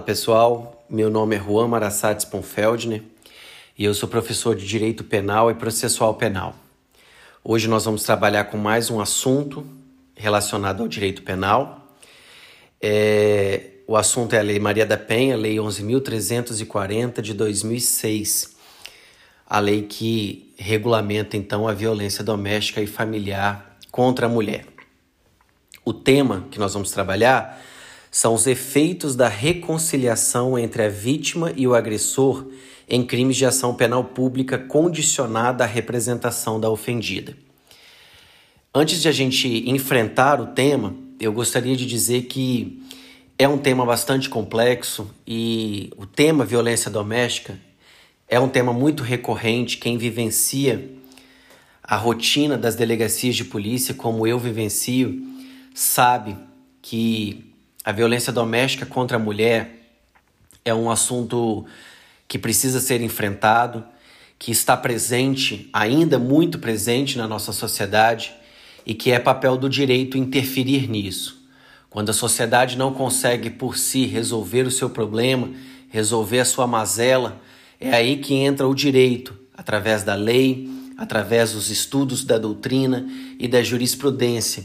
Olá pessoal, meu nome é Juan Marassati Sponfeldner e eu sou professor de Direito Penal e Processual Penal. Hoje nós vamos trabalhar com mais um assunto relacionado ao direito penal. É, o assunto é a Lei Maria da Penha, Lei 11.340 de 2006, a lei que regulamenta então a violência doméstica e familiar contra a mulher. O tema que nós vamos trabalhar são os efeitos da reconciliação entre a vítima e o agressor em crimes de ação penal pública condicionada à representação da ofendida. Antes de a gente enfrentar o tema, eu gostaria de dizer que é um tema bastante complexo e o tema violência doméstica é um tema muito recorrente. Quem vivencia a rotina das delegacias de polícia, como eu vivencio, sabe que a violência doméstica contra a mulher é um assunto que precisa ser enfrentado, que está presente, ainda muito presente na nossa sociedade e que é papel do direito interferir nisso. Quando a sociedade não consegue por si resolver o seu problema, resolver a sua mazela, é aí que entra o direito, através da lei, através dos estudos da doutrina e da jurisprudência,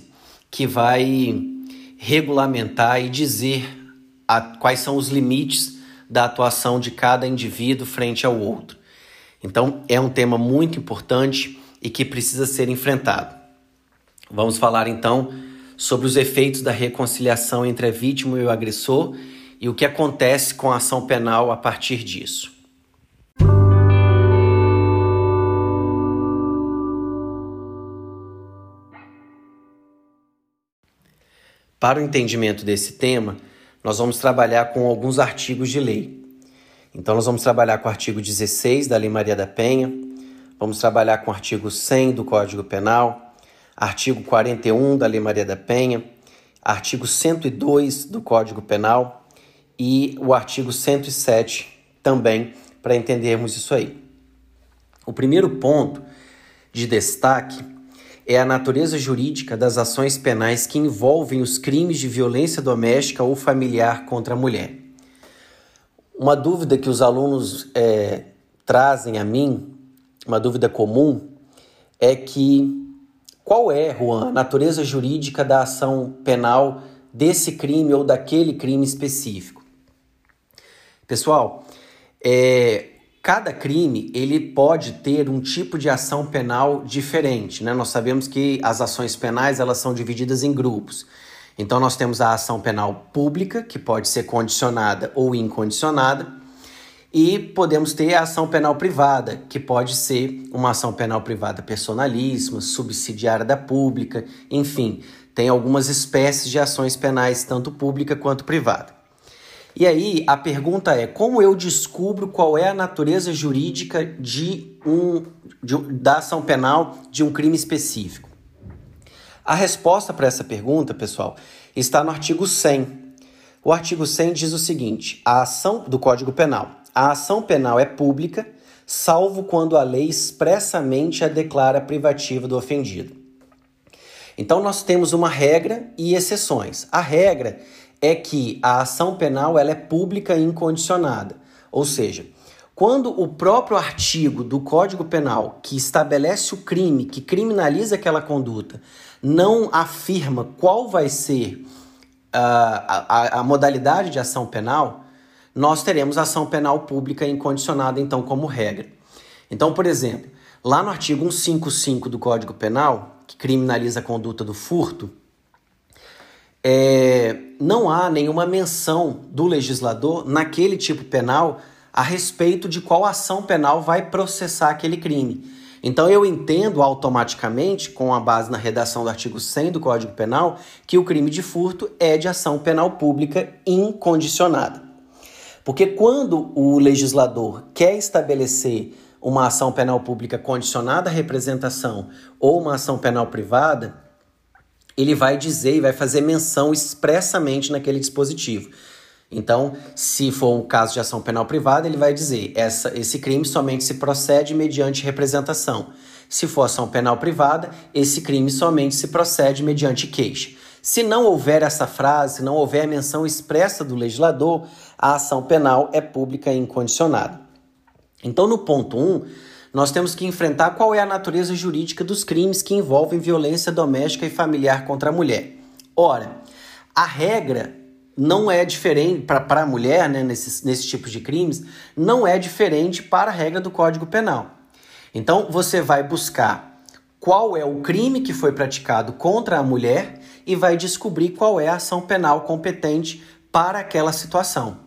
que vai regulamentar e dizer a, quais são os limites da atuação de cada indivíduo frente ao outro. Então, é um tema muito importante e que precisa ser enfrentado. Vamos falar então sobre os efeitos da reconciliação entre a vítima e o agressor e o que acontece com a ação penal a partir disso. Para o entendimento desse tema, nós vamos trabalhar com alguns artigos de lei. Então, nós vamos trabalhar com o artigo 16 da Lei Maria da Penha, vamos trabalhar com o artigo 100 do Código Penal, artigo 41 da Lei Maria da Penha, artigo 102 do Código Penal e o artigo 107 também, para entendermos isso aí. O primeiro ponto de destaque é a natureza jurídica das ações penais que envolvem os crimes de violência doméstica ou familiar contra a mulher. Uma dúvida que os alunos é, trazem a mim, uma dúvida comum, é que qual é, Juan, a natureza jurídica da ação penal desse crime ou daquele crime específico? Pessoal, é, Cada crime ele pode ter um tipo de ação penal diferente, né? Nós sabemos que as ações penais elas são divididas em grupos. Então nós temos a ação penal pública, que pode ser condicionada ou incondicionada, e podemos ter a ação penal privada, que pode ser uma ação penal privada personalíssima, subsidiária da pública, enfim, tem algumas espécies de ações penais, tanto pública quanto privada. E aí a pergunta é: como eu descubro qual é a natureza jurídica de um, de, da ação penal de um crime específico? A resposta para essa pergunta, pessoal, está no artigo 100. O artigo 100 diz o seguinte: a ação do Código Penal. A ação penal é pública, salvo quando a lei expressamente a declara privativa do ofendido. Então nós temos uma regra e exceções. A regra é que a ação penal ela é pública e incondicionada. Ou seja, quando o próprio artigo do Código Penal que estabelece o crime, que criminaliza aquela conduta, não afirma qual vai ser uh, a, a, a modalidade de ação penal, nós teremos ação penal pública incondicionada, então, como regra. Então, por exemplo, lá no artigo 155 do Código Penal, que criminaliza a conduta do furto, é, não há nenhuma menção do legislador naquele tipo penal a respeito de qual ação penal vai processar aquele crime. Então eu entendo automaticamente, com a base na redação do artigo 100 do Código Penal, que o crime de furto é de ação penal pública incondicionada. Porque quando o legislador quer estabelecer uma ação penal pública condicionada à representação ou uma ação penal privada, ele vai dizer e vai fazer menção expressamente naquele dispositivo. Então, se for um caso de ação penal privada, ele vai dizer: essa, esse crime somente se procede mediante representação. Se for ação penal privada, esse crime somente se procede mediante queixa. Se não houver essa frase, se não houver a menção expressa do legislador, a ação penal é pública e incondicionada. Então, no ponto 1, um, nós temos que enfrentar qual é a natureza jurídica dos crimes que envolvem violência doméstica e familiar contra a mulher. Ora, a regra não é diferente para a mulher, né, nesses, nesses tipos de crimes, não é diferente para a regra do Código Penal. Então, você vai buscar qual é o crime que foi praticado contra a mulher e vai descobrir qual é a ação penal competente para aquela situação.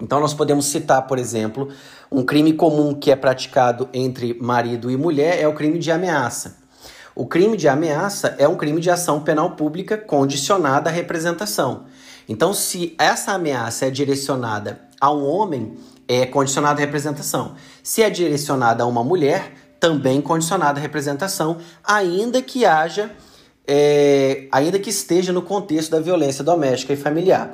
Então, nós podemos citar, por exemplo, um crime comum que é praticado entre marido e mulher é o crime de ameaça. O crime de ameaça é um crime de ação penal pública condicionada à representação. Então, se essa ameaça é direcionada a um homem, é condicionada à representação. Se é direcionada a uma mulher, também condicionada à representação, ainda que haja, é, ainda que esteja no contexto da violência doméstica e familiar.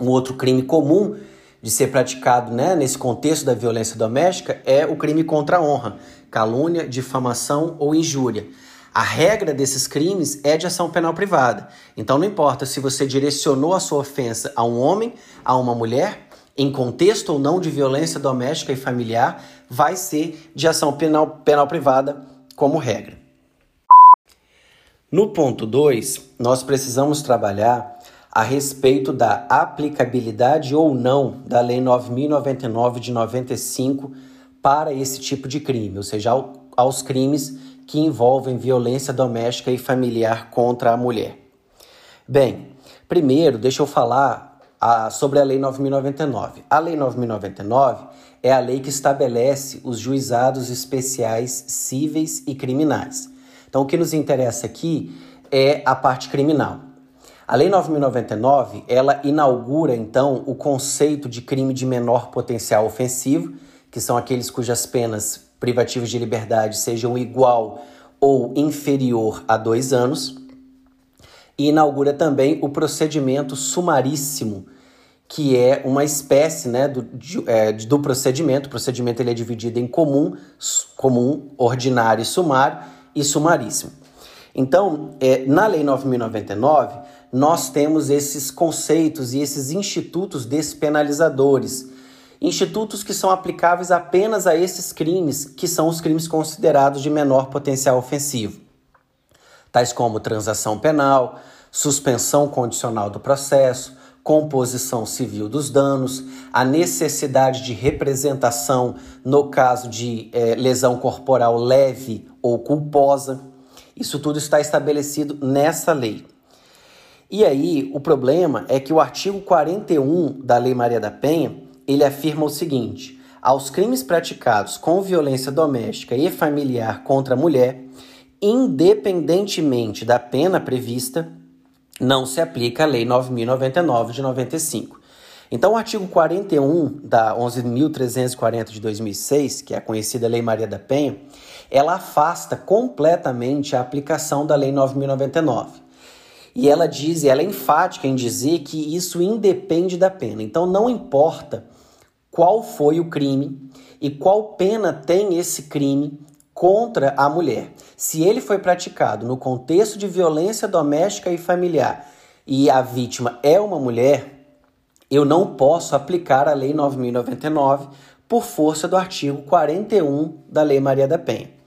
Um outro crime comum de ser praticado né, nesse contexto da violência doméstica é o crime contra a honra, calúnia, difamação ou injúria. A regra desses crimes é de ação penal privada. Então não importa se você direcionou a sua ofensa a um homem, a uma mulher, em contexto ou não de violência doméstica e familiar, vai ser de ação penal, penal privada como regra. No ponto 2, nós precisamos trabalhar a respeito da aplicabilidade ou não da Lei 9099 de 95 para esse tipo de crime, ou seja, aos crimes que envolvem violência doméstica e familiar contra a mulher. Bem, primeiro deixa eu falar a, sobre a Lei 9099. A Lei 9099 é a lei que estabelece os juizados especiais cíveis e criminais. Então, o que nos interessa aqui é a parte criminal. A Lei 9099, ela inaugura então o conceito de crime de menor potencial ofensivo, que são aqueles cujas penas privativas de liberdade sejam igual ou inferior a dois anos, e inaugura também o procedimento sumaríssimo, que é uma espécie né, do, de, é, do procedimento. O procedimento ele é dividido em comum, comum, ordinário e sumário, e sumaríssimo. Então, é, na Lei 9.099, nós temos esses conceitos e esses institutos despenalizadores. Institutos que são aplicáveis apenas a esses crimes, que são os crimes considerados de menor potencial ofensivo, tais como transação penal, suspensão condicional do processo, composição civil dos danos, a necessidade de representação no caso de é, lesão corporal leve ou culposa. Isso tudo está estabelecido nessa lei. E aí, o problema é que o artigo 41 da Lei Maria da Penha, ele afirma o seguinte: aos crimes praticados com violência doméstica e familiar contra a mulher, independentemente da pena prevista, não se aplica a Lei 9099 de 95. Então, o artigo 41 da 11.340 de 2006, que é a conhecida Lei Maria da Penha, ela afasta completamente a aplicação da Lei 9099. E ela diz, e ela é enfática em dizer que isso independe da pena. Então não importa qual foi o crime e qual pena tem esse crime contra a mulher. Se ele foi praticado no contexto de violência doméstica e familiar e a vítima é uma mulher, eu não posso aplicar a Lei 9099 por força do artigo 41 da Lei Maria da Penha.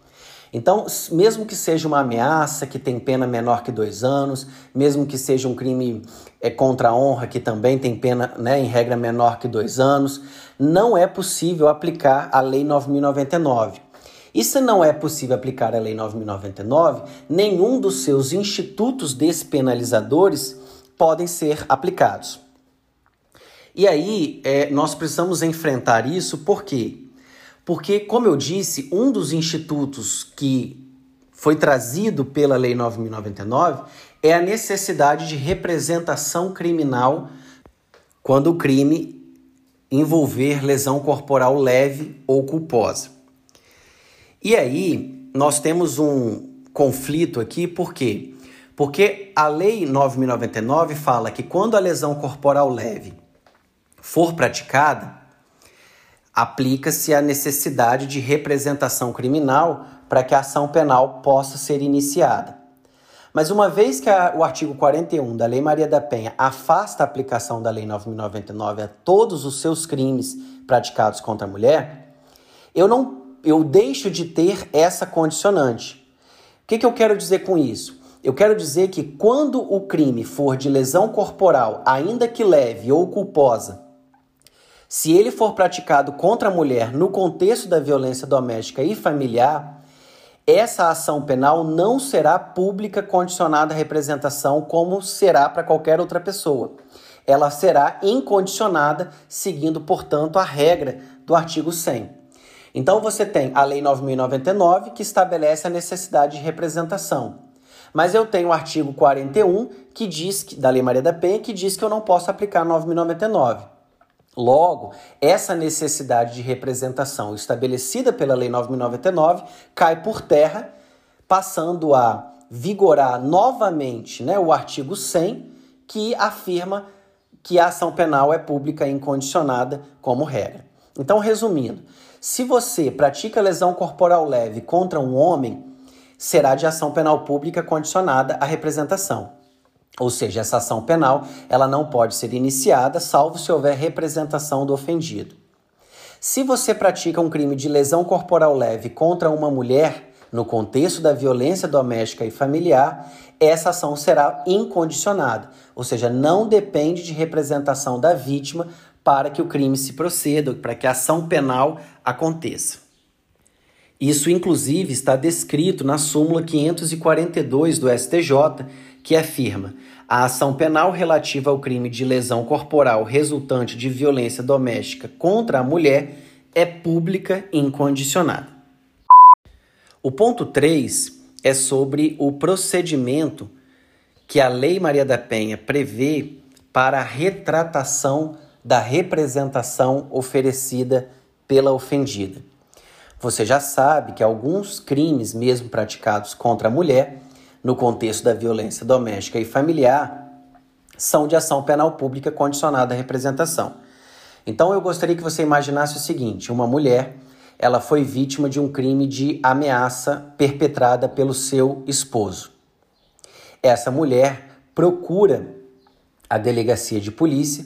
Então, mesmo que seja uma ameaça que tem pena menor que dois anos, mesmo que seja um crime é, contra a honra que também tem pena, né, em regra, menor que dois anos, não é possível aplicar a Lei 9099. E se não é possível aplicar a Lei 9099, nenhum dos seus institutos despenalizadores podem ser aplicados. E aí, é, nós precisamos enfrentar isso porque porque, como eu disse, um dos institutos que foi trazido pela Lei 9099 é a necessidade de representação criminal quando o crime envolver lesão corporal leve ou culposa. E aí, nós temos um conflito aqui, por quê? Porque a Lei 9099 fala que quando a lesão corporal leve for praticada, aplica-se a necessidade de representação criminal para que a ação penal possa ser iniciada. Mas uma vez que a, o artigo 41 da Lei Maria da Penha afasta a aplicação da Lei 9099 a todos os seus crimes praticados contra a mulher, eu não eu deixo de ter essa condicionante. O que, que eu quero dizer com isso? Eu quero dizer que quando o crime for de lesão corporal, ainda que leve ou culposa, se ele for praticado contra a mulher no contexto da violência doméstica e familiar, essa ação penal não será pública condicionada à representação como será para qualquer outra pessoa. Ela será incondicionada, seguindo, portanto, a regra do artigo 100. Então você tem a Lei 9099 que estabelece a necessidade de representação. Mas eu tenho o artigo 41 que diz que da Lei Maria da Penha que diz que eu não posso aplicar 9099. Logo, essa necessidade de representação estabelecida pela Lei 9099 cai por terra, passando a vigorar novamente né, o artigo 100, que afirma que a ação penal é pública e incondicionada como regra. Então, resumindo, se você pratica lesão corporal leve contra um homem, será de ação penal pública condicionada à representação. Ou seja, essa ação penal ela não pode ser iniciada salvo se houver representação do ofendido. Se você pratica um crime de lesão corporal leve contra uma mulher, no contexto da violência doméstica e familiar, essa ação será incondicionada, ou seja, não depende de representação da vítima para que o crime se proceda, para que a ação penal aconteça. Isso, inclusive, está descrito na súmula 542 do STJ, que afirma: a ação penal relativa ao crime de lesão corporal resultante de violência doméstica contra a mulher é pública incondicionada. O ponto 3 é sobre o procedimento que a Lei Maria da Penha prevê para a retratação da representação oferecida pela ofendida. Você já sabe que alguns crimes, mesmo praticados contra a mulher, no contexto da violência doméstica e familiar, são de ação penal pública condicionada à representação. Então eu gostaria que você imaginasse o seguinte: uma mulher, ela foi vítima de um crime de ameaça perpetrada pelo seu esposo. Essa mulher procura a delegacia de polícia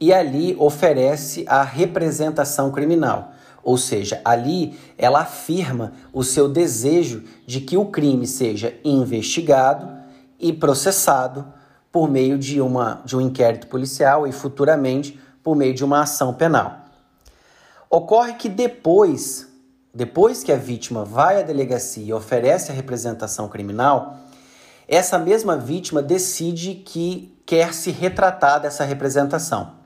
e ali oferece a representação criminal. Ou seja, ali ela afirma o seu desejo de que o crime seja investigado e processado por meio de, uma, de um inquérito policial e futuramente por meio de uma ação penal. Ocorre que depois, depois que a vítima vai à delegacia e oferece a representação criminal, essa mesma vítima decide que quer se retratar dessa representação.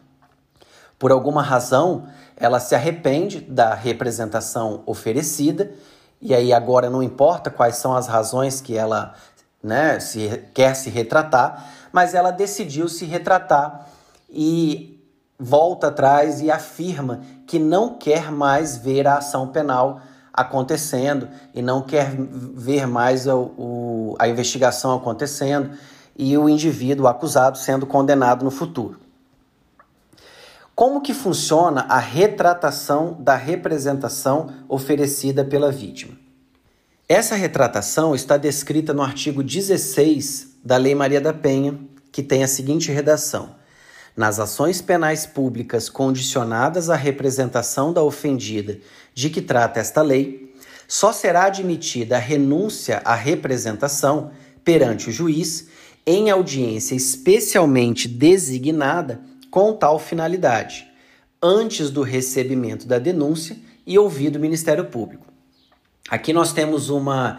Por alguma razão, ela se arrepende da representação oferecida, e aí agora não importa quais são as razões que ela né, se, quer se retratar, mas ela decidiu se retratar e volta atrás e afirma que não quer mais ver a ação penal acontecendo e não quer ver mais o, a investigação acontecendo e o indivíduo acusado sendo condenado no futuro. Como que funciona a retratação da representação oferecida pela vítima? Essa retratação está descrita no artigo 16 da Lei Maria da Penha, que tem a seguinte redação: Nas ações penais públicas condicionadas à representação da ofendida de que trata esta lei, só será admitida a renúncia à representação perante o juiz em audiência especialmente designada com tal finalidade, antes do recebimento da denúncia e ouvido o Ministério Público. Aqui nós temos uma,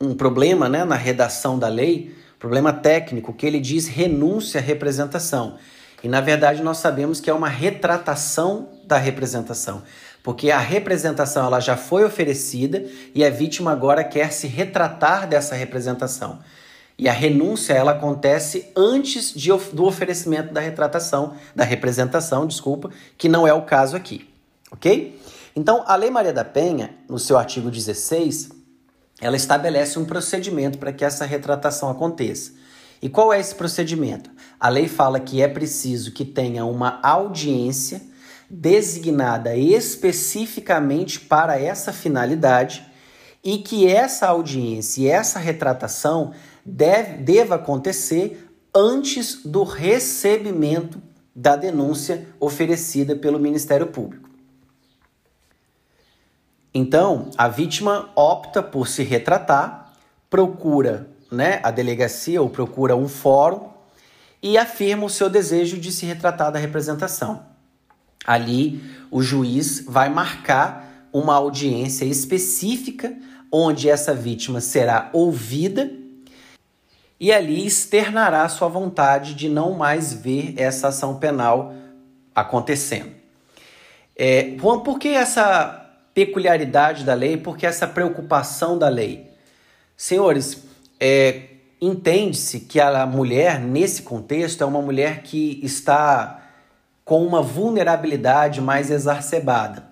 um problema né, na redação da lei, problema técnico, que ele diz renúncia à representação. E na verdade nós sabemos que é uma retratação da representação, porque a representação ela já foi oferecida e a vítima agora quer se retratar dessa representação. E a renúncia ela acontece antes de, do oferecimento da retratação, da representação, desculpa, que não é o caso aqui, ok? Então, a Lei Maria da Penha, no seu artigo 16, ela estabelece um procedimento para que essa retratação aconteça. E qual é esse procedimento? A lei fala que é preciso que tenha uma audiência designada especificamente para essa finalidade e que essa audiência e essa retratação deve, deva acontecer antes do recebimento da denúncia oferecida pelo Ministério Público. Então, a vítima opta por se retratar, procura né, a delegacia ou procura um fórum e afirma o seu desejo de se retratar da representação. Ali, o juiz vai marcar uma audiência específica onde essa vítima será ouvida e ali externará sua vontade de não mais ver essa ação penal acontecendo. É, por que essa peculiaridade da lei? Por que essa preocupação da lei? Senhores, é, entende-se que a mulher, nesse contexto, é uma mulher que está com uma vulnerabilidade mais exacerbada.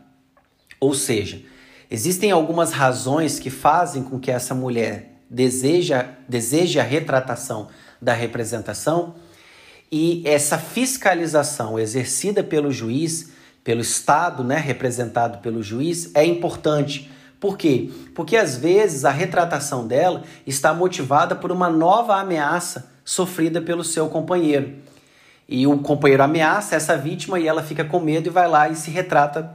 Ou seja, existem algumas razões que fazem com que essa mulher deseja, deseje a retratação da representação e essa fiscalização exercida pelo juiz, pelo Estado, né, representado pelo juiz, é importante. Por quê? Porque às vezes a retratação dela está motivada por uma nova ameaça sofrida pelo seu companheiro. E o companheiro ameaça essa vítima e ela fica com medo e vai lá e se retrata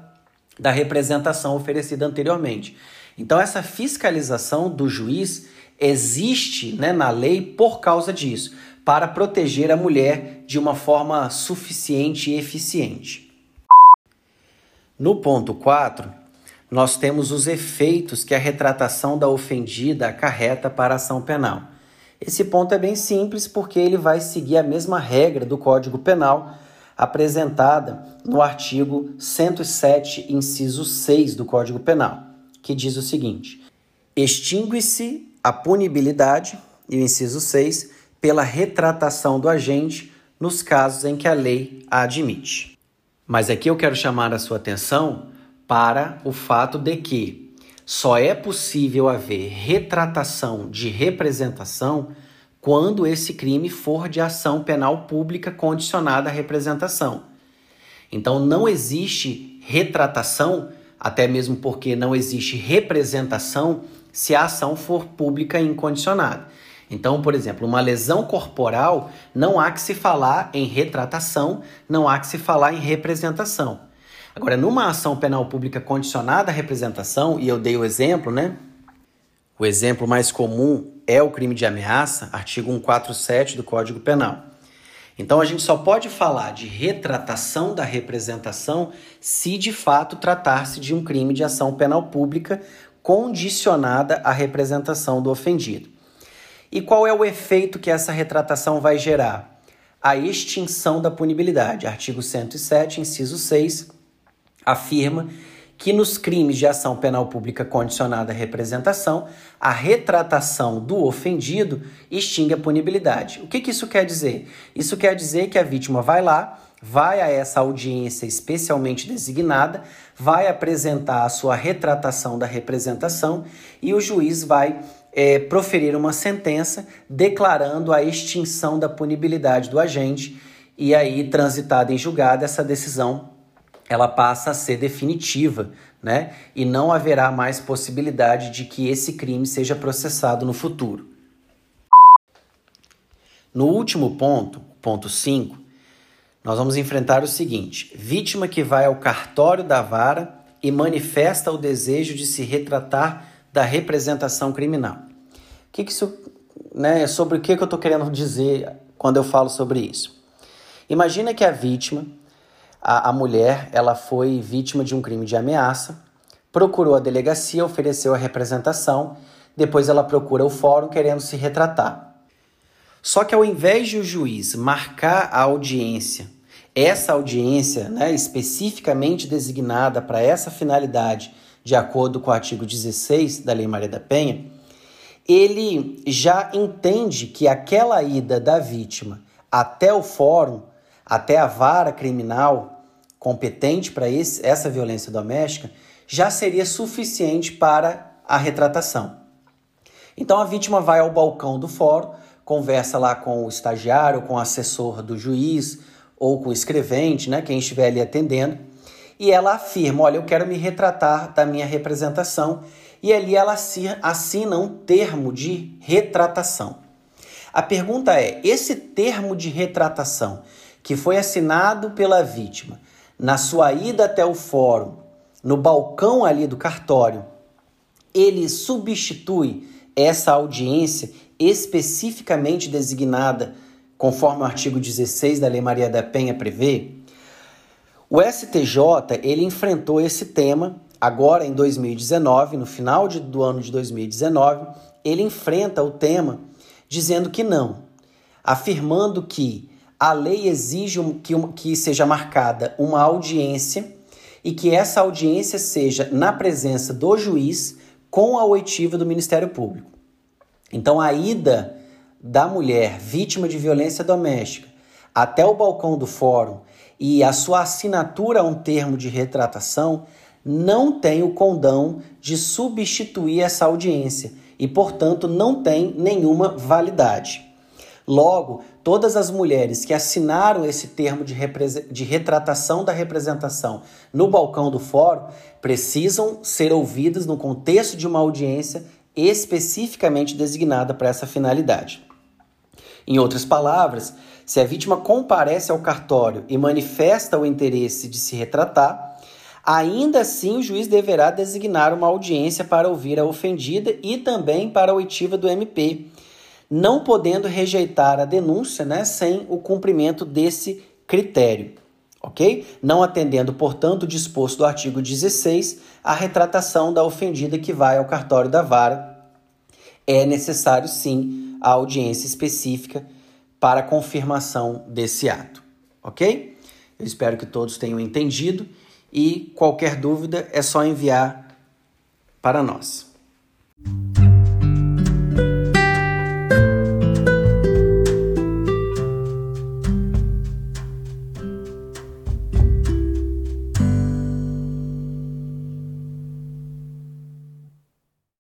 da representação oferecida anteriormente. Então, essa fiscalização do juiz existe né, na lei por causa disso, para proteger a mulher de uma forma suficiente e eficiente. No ponto 4, nós temos os efeitos que a retratação da ofendida acarreta para a ação penal. Esse ponto é bem simples porque ele vai seguir a mesma regra do Código Penal apresentada no artigo 107, inciso 6 do Código Penal, que diz o seguinte: extingue-se a punibilidade, e o inciso 6, pela retratação do agente nos casos em que a lei a admite. Mas aqui eu quero chamar a sua atenção para o fato de que só é possível haver retratação de representação quando esse crime for de ação penal pública condicionada à representação. Então não existe retratação, até mesmo porque não existe representação se a ação for pública e incondicionada. Então, por exemplo, uma lesão corporal, não há que se falar em retratação, não há que se falar em representação. Agora, numa ação penal pública condicionada à representação, e eu dei o exemplo, né? O exemplo mais comum é o crime de ameaça, artigo 147 do Código Penal. Então a gente só pode falar de retratação da representação se de fato tratar-se de um crime de ação penal pública condicionada à representação do ofendido. E qual é o efeito que essa retratação vai gerar? A extinção da punibilidade. Artigo 107, inciso 6, afirma que nos crimes de ação penal pública condicionada à representação, a retratação do ofendido extingue a punibilidade. O que, que isso quer dizer? Isso quer dizer que a vítima vai lá, vai a essa audiência especialmente designada, vai apresentar a sua retratação da representação e o juiz vai é, proferir uma sentença declarando a extinção da punibilidade do agente e aí transitada em julgado essa decisão ela passa a ser definitiva, né? E não haverá mais possibilidade de que esse crime seja processado no futuro. No último ponto, ponto 5, nós vamos enfrentar o seguinte: vítima que vai ao cartório da vara e manifesta o desejo de se retratar da representação criminal. Que, que isso, né, sobre o que, que eu estou querendo dizer quando eu falo sobre isso? Imagina que a vítima, a, a mulher, ela foi vítima de um crime de ameaça, procurou a delegacia, ofereceu a representação, depois ela procura o fórum querendo se retratar. Só que ao invés de o juiz marcar a audiência, essa audiência né, especificamente designada para essa finalidade, de acordo com o artigo 16 da Lei Maria da Penha, ele já entende que aquela ida da vítima até o fórum, até a vara criminal competente para essa violência doméstica, já seria suficiente para a retratação. Então a vítima vai ao balcão do fórum, conversa lá com o estagiário, com o assessor do juiz ou com o escrevente, né, quem estiver ali atendendo, e ela afirma: Olha, eu quero me retratar da minha representação, e ali ela assina um termo de retratação. A pergunta é: esse termo de retratação que foi assinado pela vítima na sua ida até o fórum, no balcão ali do cartório, ele substitui essa audiência especificamente designada conforme o artigo 16 da Lei Maria da Penha prevê? O STJ ele enfrentou esse tema agora em 2019, no final de, do ano de 2019, ele enfrenta o tema dizendo que não, afirmando que a lei exige que, que seja marcada uma audiência e que essa audiência seja na presença do juiz com a oitiva do Ministério Público. Então, a ida da mulher vítima de violência doméstica até o balcão do fórum e a sua assinatura a um termo de retratação não tem o condão de substituir essa audiência e, portanto, não tem nenhuma validade. Logo, todas as mulheres que assinaram esse termo de, de retratação da representação no balcão do fórum precisam ser ouvidas no contexto de uma audiência especificamente designada para essa finalidade. Em outras palavras, se a vítima comparece ao cartório e manifesta o interesse de se retratar, ainda assim o juiz deverá designar uma audiência para ouvir a ofendida e também para a oitiva do MP, não podendo rejeitar a denúncia né, sem o cumprimento desse critério ok? Não atendendo, portanto, o disposto do artigo 16, a retratação da ofendida que vai ao cartório da vara. É necessário, sim, a audiência específica para confirmação desse ato, ok? Eu espero que todos tenham entendido e qualquer dúvida é só enviar para nós.